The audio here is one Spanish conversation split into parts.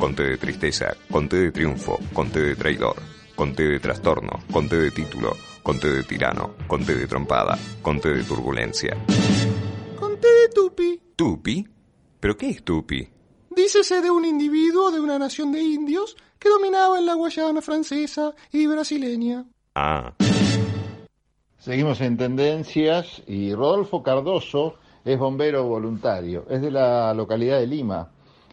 con T de tristeza, con T de triunfo, con T de traidor, con T de trastorno, con T de título, con T de tirano, con T de trompada, con T de turbulencia. Con T de tupi. ¿Tupi? ¿Pero qué es tupi? Dícese de un individuo de una nación de indios que dominaba en la Guayana francesa y brasileña. Ah. Seguimos en tendencias y Rodolfo Cardoso es bombero voluntario, es de la localidad de Lima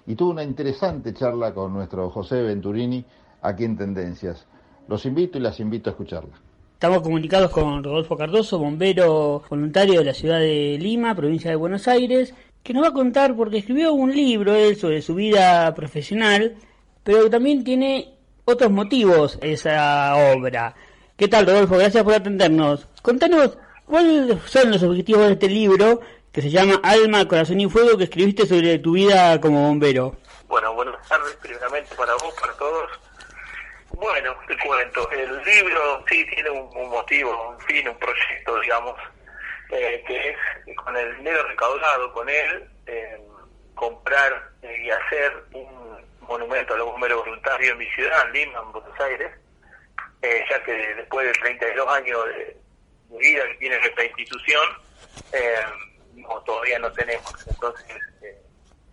y tuvo una interesante charla con nuestro José Venturini aquí en Tendencias. Los invito y las invito a escucharla. Estamos comunicados con Rodolfo Cardoso, bombero voluntario de la ciudad de Lima, provincia de Buenos Aires, que nos va a contar porque escribió un libro él sobre su vida profesional, pero también tiene otros motivos esa obra. ¿Qué tal, Rodolfo? Gracias por atendernos. Contanos, ¿cuáles son los objetivos de este libro que se llama Alma, Corazón y Fuego que escribiste sobre tu vida como bombero? Bueno, buenas tardes primeramente para vos, para todos. Bueno, te cuento, el libro sí tiene un, motivo, un fin, un proyecto, digamos, eh, que es con el dinero recaudado con él, eh, comprar y hacer un monumento a los bomberos voluntarios en mi ciudad, en Lima, en Buenos Aires, eh, ya que después de 32 años de, vida que tiene esta institución, no, todavía no tenemos. Entonces,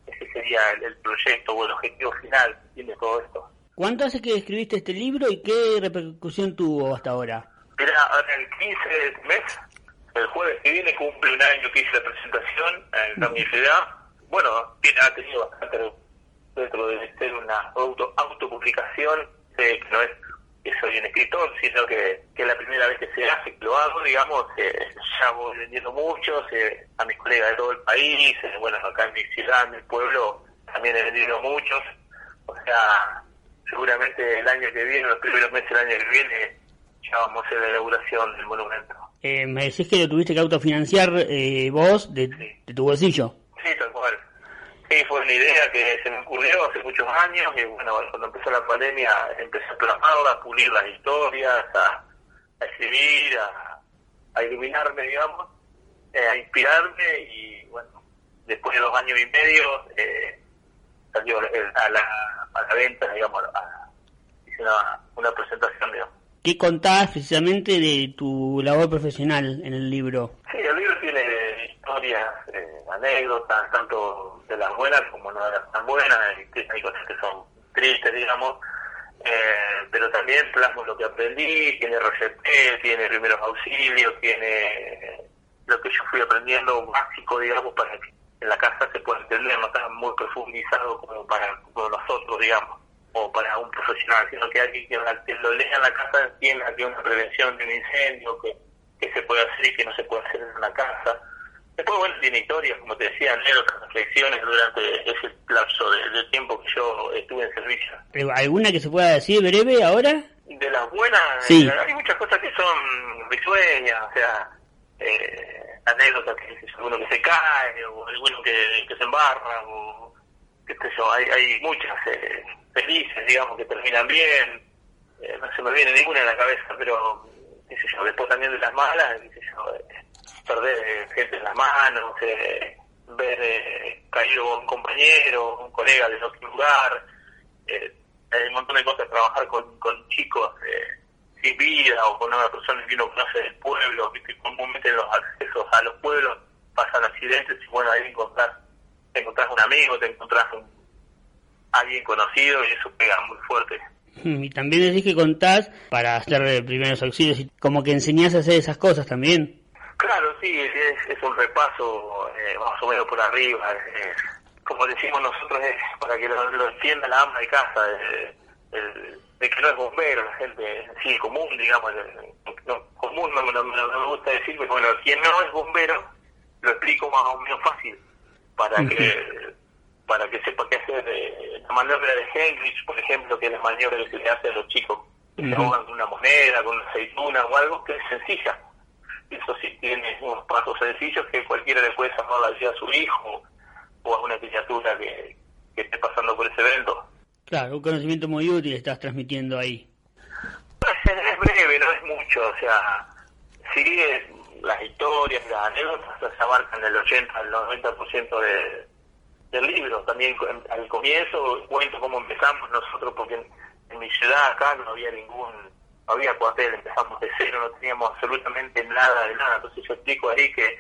ese sería el, proyecto o el objetivo final que tiene todo esto. ¿Cuánto hace que escribiste este libro y qué repercusión tuvo hasta ahora? Mira, el 15 de mes, el jueves que viene, cumple un año que hice la presentación en la universidad. Bueno, tiene, ha tenido bastante dentro de ser una auto, autopublicación, que no es que soy un escritor, sino que, que es la primera vez que se hace, que lo hago, digamos, eh, ya voy vendiendo mucho, a mis colegas de todo el país, eh, bueno, acá en mi ciudad, en mi pueblo, también he vendido muchos, o sea, seguramente el año que viene, los primeros meses del año que viene, ya vamos a hacer la inauguración del monumento. Eh, me decís que lo tuviste que autofinanciar eh, vos de, de, tu bolsillo. Sí, fue una idea que se me ocurrió hace muchos años y bueno, cuando empezó la pandemia empecé a plasmarla, a pulir las historias, a, escribir, a, iluminarme, digamos, eh, a inspirarme y bueno, después de dos años y medio eh, salió a la a la venta, digamos, a, hice una, una presentación, digamos. ¿Qué contás precisamente de tu labor profesional en el libro? Sí, el libro tiene historias, eh, anécdotas, tanto de las buenas como no de las tan buenas, hay cosas que son tristes, digamos, eh, pero también plasmo lo que aprendí, tiene RCP, tiene primeros auxilios, tiene lo que yo fui aprendiendo básico, digamos, para que en la casa se puede entender, no está muy profundizado como para nosotros, digamos, o para un profesional, sino que alguien que, lo lea en la casa entienda que una prevención de un incendio, que, que se puede hacer y que no se puede hacer en una casa. Después, bueno, tiene historias, como te decía, anécdotas, reflexiones durante ese lapso de, tiempo que yo estuve en servicio. ¿Alguna que se pueda decir breve ahora? De las buenas, sí. hay muchas cosas que son risueñas, o sea, eh, anécdotas que alguno que se cae o alguno que, que se embarra o qué sé yo, hay, hay muchas eh, felices, digamos, que terminan bien, eh, no se me viene ninguna en la cabeza, pero qué sé yo, después también de las malas, qué sé yo, eh, perder gente en las manos, ver caído un compañero, un colega de otro lugar, hay un montón de cosas, trabajar con, con chicos sin vida o con una persona que uno conoce del pueblo, que comúnmente en los accesos a los pueblos pasan accidentes y bueno, ahí encontrás, te encontrás un amigo, te encontrás un, alguien conocido y eso pega muy fuerte. Y también decís que contás para hacer primeros auxilios y como que enseñás a hacer esas cosas también. Claro, sí, es, un repaso eh, más o menos por arriba. como decimos nosotros, es para que lo, lo entienda la ama de casa. el, de que no es bombero, la gente sí común, digamos, no, común no, me gusta decir, pero bueno, quien no es bombero, lo explico más o menos fácil, para que para que sepa qué hacer. Eh, la maniobra de Hendrix, por ejemplo, que es la maniobra que se le hace a los chicos, que se ahogan con una moneda, con una aceituna o algo, que es sencilla. Eso sí tiene unos pasos sencillos que cualquiera le puede salvar la vida a su hijo o a una criatura que, que esté pasando por ese evento. Claro, un conocimiento muy útil estás transmitiendo ahí. Es breve, no es mucho, o sea, sigue las historias, las anécdotas se abarcan del 80 al 90% de, del libro. También al comienzo cuento cómo empezamos nosotros porque en, en mi ciudad acá no había ningún, no había cuartel, empezamos de cero, no teníamos absolutamente nada de nada. Entonces yo explico ahí que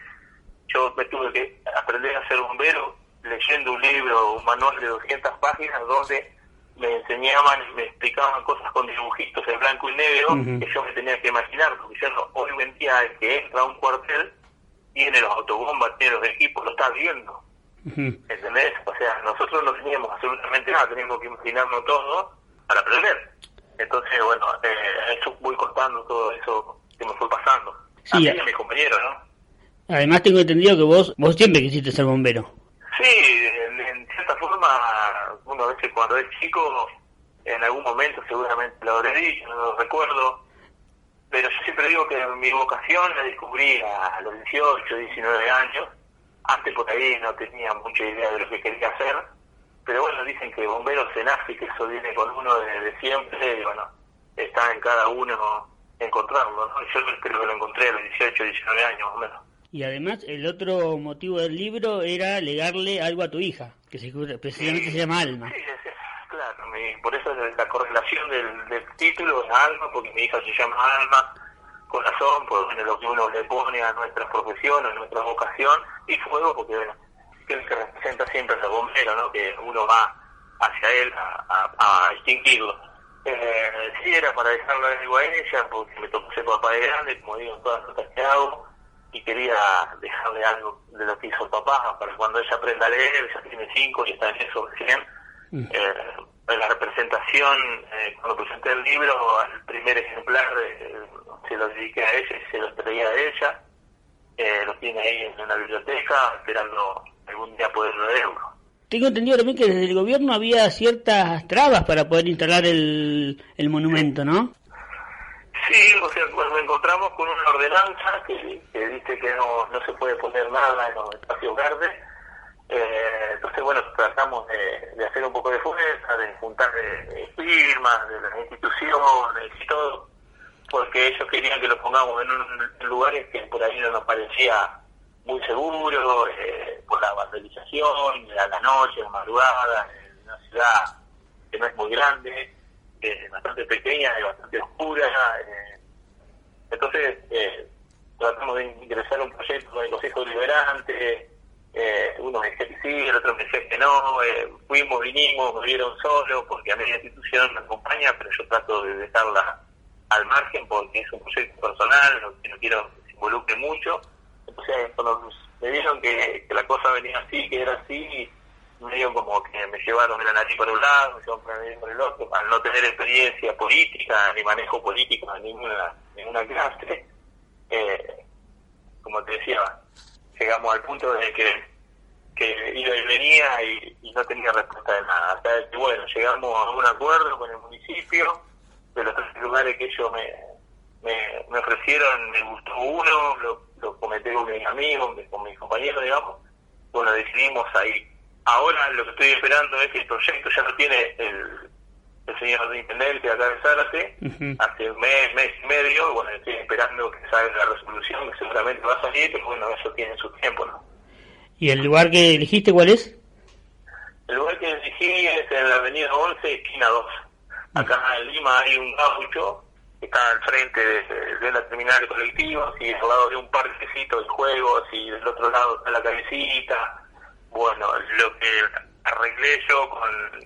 yo me tuve que aprender a ser bombero leyendo un libro, un manual de 200 páginas donde me enseñaban y me explicaban cosas con dibujitos en blanco y negro que yo me tenía que imaginar, porque yo no, hoy en día el que entra a un cuartel tiene los autobombas, tiene los equipos, lo está viendo. ¿Entendés? O sea, nosotros no teníamos absolutamente nada, teníamos que imaginarnos todo para aprender. Entonces, bueno, eh, eso voy contando todo eso que me fue pasando. Sí, a mí y a- mis compañeros, ¿no? Además tengo entendido que vos, vos siempre quisiste ser bombero. Sí, en, en cierta forma, uno a veces cuando es chico, en algún momento seguramente lo habré dicho, no lo recuerdo, pero yo siempre digo que mi vocación la descubrí a los 18, 19 años, antes por ahí no tenía mucha idea de lo que quería hacer, pero bueno, dicen que bombero se nace y que eso viene con uno desde siempre, y bueno, está en cada uno encontrarlo, ¿no? Yo creo que lo encontré a los 18, 19 años más o menos. Y además el otro motivo del libro era legarle algo a tu hija, que se, precisamente se llama Alma. Sí, es- claro, mi- por eso es la correlación del, del título es Alma, porque mi hija se llama Alma, corazón, por bueno, lo que uno le pone a nuestra profesión, a nuestra vocación, y fuego, porque bueno, que es el que representa siempre al bombero, ¿no? que uno va hacia él a, a, a extinguirlo. Eh, sí, era para dejarle algo a ella, porque me tocó ser papá de grande, como digo en todas las notas que hago, y quería dejarle algo de lo que hizo el papá, para cuando ella aprenda a leer, ya tiene cinco y está en eso recién. Mm. Eh, en la representación, eh, cuando presenté el libro, al primer ejemplar eh, se lo dediqué a ella y se lo traía a ella. Eh, lo tiene ahí en una biblioteca, esperando algún día poder leerlo. Tengo entendido también que desde el gobierno había ciertas trabas para poder instalar el, el monumento, ¿no? Sí, o sea, nos encontramos con una ordenanza que, que dice que no, no se puede poner nada en los espacios verdes. Eh, entonces, bueno, tratamos de, de hacer un poco de fuerza, de juntar eh, firmas de las instituciones y todo, porque ellos querían que lo pongamos en, un, en lugares que por ahí no nos parecía muy seguro, eh, por la vandalización, a la noche, a la madrugada, en una ciudad que no es muy grande, eh, bastante pequeña y bastante oscura. eh. entonces, eh, tratamos de ingresar un proyecto con el Consejo Deliberante, eh, uno me decía que sí, el otro me decía que no, eh, fuimos, vinimos, me vieron solo, porque a mí la institución me acompaña, pero yo trato de dejarla al margen porque es un proyecto personal, no, no quiero que se involucre mucho. Entonces, cuando me dijeron que, que la cosa venía así, que era así, me dio como que me llevaron de la nariz por un lado, me llevaron por nariz por el otro, al no tener experiencia política, ni manejo político de ninguna, ninguna clase, eh, como te decía, llegamos al punto de que, que iba y venía y, no tenía respuesta de nada. Hasta que, bueno, llegamos a un acuerdo con el municipio, de los tres lugares que ellos me, me, me ofrecieron, me gustó uno, lo, lo comenté con mis amigos, con mis compañeros, digamos, bueno, decidimos ahí. Ahora lo que estoy esperando es que el proyecto ya lo tiene el, el señor intendente acá de Zárate, Ujú. hace un mes, mes y medio, bueno, estoy esperando que salga la resolución, que seguramente va a salir, pero bueno, eso tiene su tiempo, ¿no? ¿Y el lugar que elegiste cuál es? El lugar que elegí es en la avenida 11, esquina 2. Acá en Lima hay un gaucho que está al frente de, de la terminal de colectivos y al lado de un parquecito de juegos y del otro lado está la cabecita. Bueno, lo que arreglé yo con,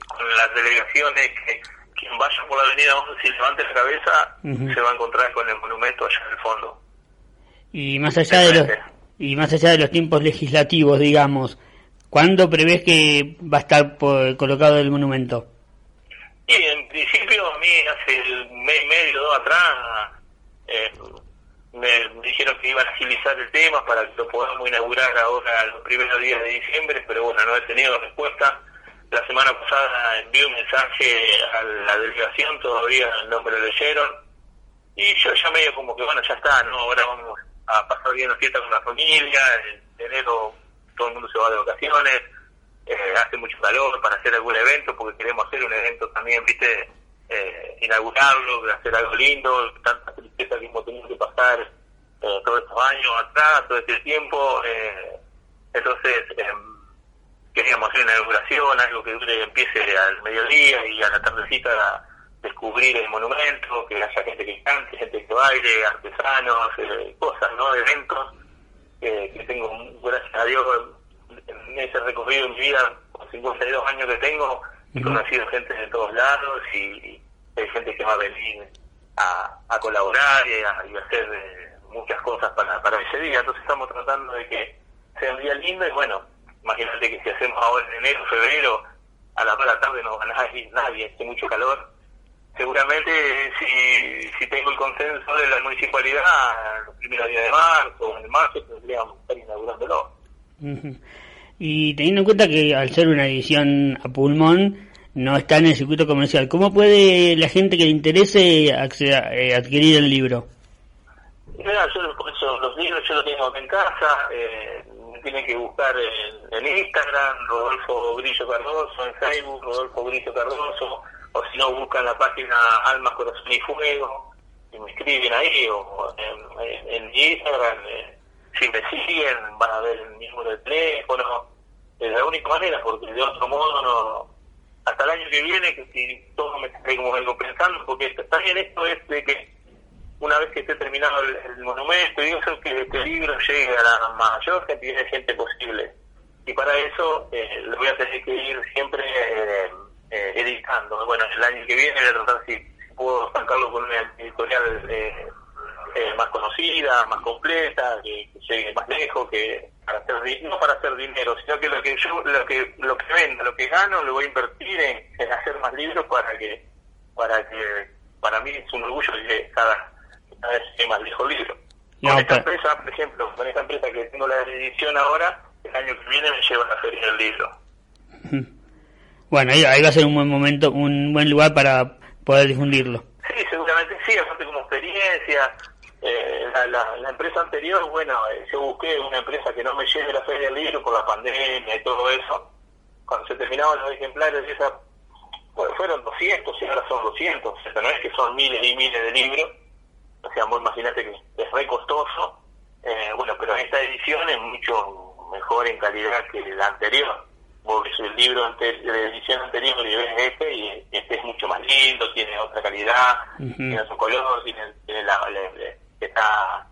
con las delegaciones que quien vaya por la avenida 11 y levante la cabeza se va a encontrar con el monumento allá en el fondo. Y más allá de los y más allá de los tiempos legislativos, digamos, ¿cuándo prevés que va a estar por- colocado el monumento? Y en principio a mí hace un mes y medio, dos atrás, eh, me dijeron que iban a agilizar el tema para que lo podamos inaugurar ahora los primeros días de diciembre, pero bueno, no he tenido respuesta. La semana pasada envié un mensaje a la delegación, todavía no me lo leyeron. Y yo ya medio como que, bueno, ya está, ¿no? Ahora vamos a pasar bien la fiesta con la familia, en enero todo el mundo se va de vacaciones, eh, hace mucho calor para hacer algún evento, porque queremos hacer un evento también, viste, eh, inaugurarlo, hacer algo lindo, tanta tristeza que hemos tenido que pasar eh, todos estos años atrás, todo este tiempo, eh, entonces eh, queríamos hacer una inauguración, algo que dure, empiece al mediodía y a la tardecita descubrir el monumento, que haya gente que cante, gente que baile, artesanos, eh, cosas, ¿no? Eventos que tengo, gracias a Dios, en ese recorrido en mi vida, con 52 años que tengo, he conocido gente de todos lados y, hay gente que va a venir a, a colaborar y a, hacer eh, muchas cosas para, para ese día. Entonces estamos tratando de que sea un día lindo y bueno, imagínate que si hacemos ahora en enero, febrero, a la hora de la tarde no va a ir nadie, hace mucho calor. Seguramente si, si tengo el consenso de la municipalidad, los primeros días de marzo o en marzo tendríamos que estar inaugurándolo. Y teniendo en cuenta que al ser una edición a pulmón, no está en el circuito comercial, ¿cómo puede la gente que le interese acceder, eh, adquirir el libro? Mira, yo los libros yo los tengo en casa, eh, tienen que buscar en, Instagram, Rodolfo Grillo Cardoso, en Facebook, Rodolfo Grillo Cardoso, o si no, buscan la página Almas, Corazón y Fuego, y me escriben ahí, o en, Instagram, eh, si me siguen, van a ver el número de teléfono, es la única manera, porque de otro modo no. Hasta el año que viene, que si todo me está como algo pensando, porque también esto es de que una vez que esté terminado el, monumento, y eso que este libro llegue a la mayor cantidad de gente posible. Y para eso eh, lo voy a tener que ir siempre eh, eh, editando. Bueno, el año que viene voy a tratar si, puedo sacarlo con una editorial eh, más conocida, más completa, que, llegue más lejos, que para hacer no para hacer dinero, sino que lo que yo lo que lo que venda, lo que gano, lo voy a invertir en, hacer más libros para que para que para mí es un orgullo que cada, cada vez esté más lejos el libro. con esta empresa, por ejemplo, con esta empresa que tengo la edición ahora, el año que viene me lleva a la feria del libro. Bueno, ahí, ahí va a ser un buen momento, un buen lugar para poder difundirlo. Sí, seguramente sí, aparte como experiencia, eh, la, la, empresa anterior, bueno, eh, yo busqué una empresa que no me lleve la feria del libro por la pandemia y todo eso. Cuando se terminaban los ejemplares, esa, fueron 200 y ahora son 200. O sea, no es que son miles y miles de libros. O sea, vos imaginate que es re costoso. Eh, bueno, pero esta edición es mucho mejor en calidad que la anterior. Ves el libro de la edición anterior y ves este y este es mucho más lindo, tiene otra calidad, tiene otro color, tiene, tiene la está,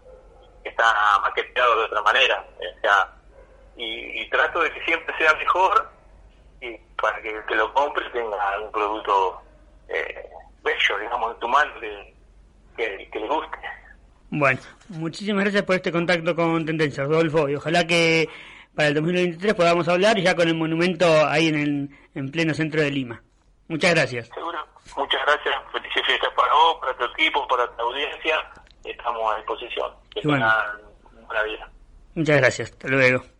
está maqueteado de otra manera. O sea, y, trato de que siempre sea mejor y para que el que lo compre tenga un producto eh, bello, digamos, en tu mano que, que, le guste. Bueno, muchísimas gracias por este contacto con Tendencia, Rodolfo, y ojalá que para el 2023 podamos hablar ya con el monumento ahí en, el, en pleno centro de Lima. Muchas gracias. Seguro. Muchas gracias. Felices fiestas para vos, para tu equipo, para tu audiencia estamos a disposición. Que tengan buena vida. Muchas gracias. Hasta luego.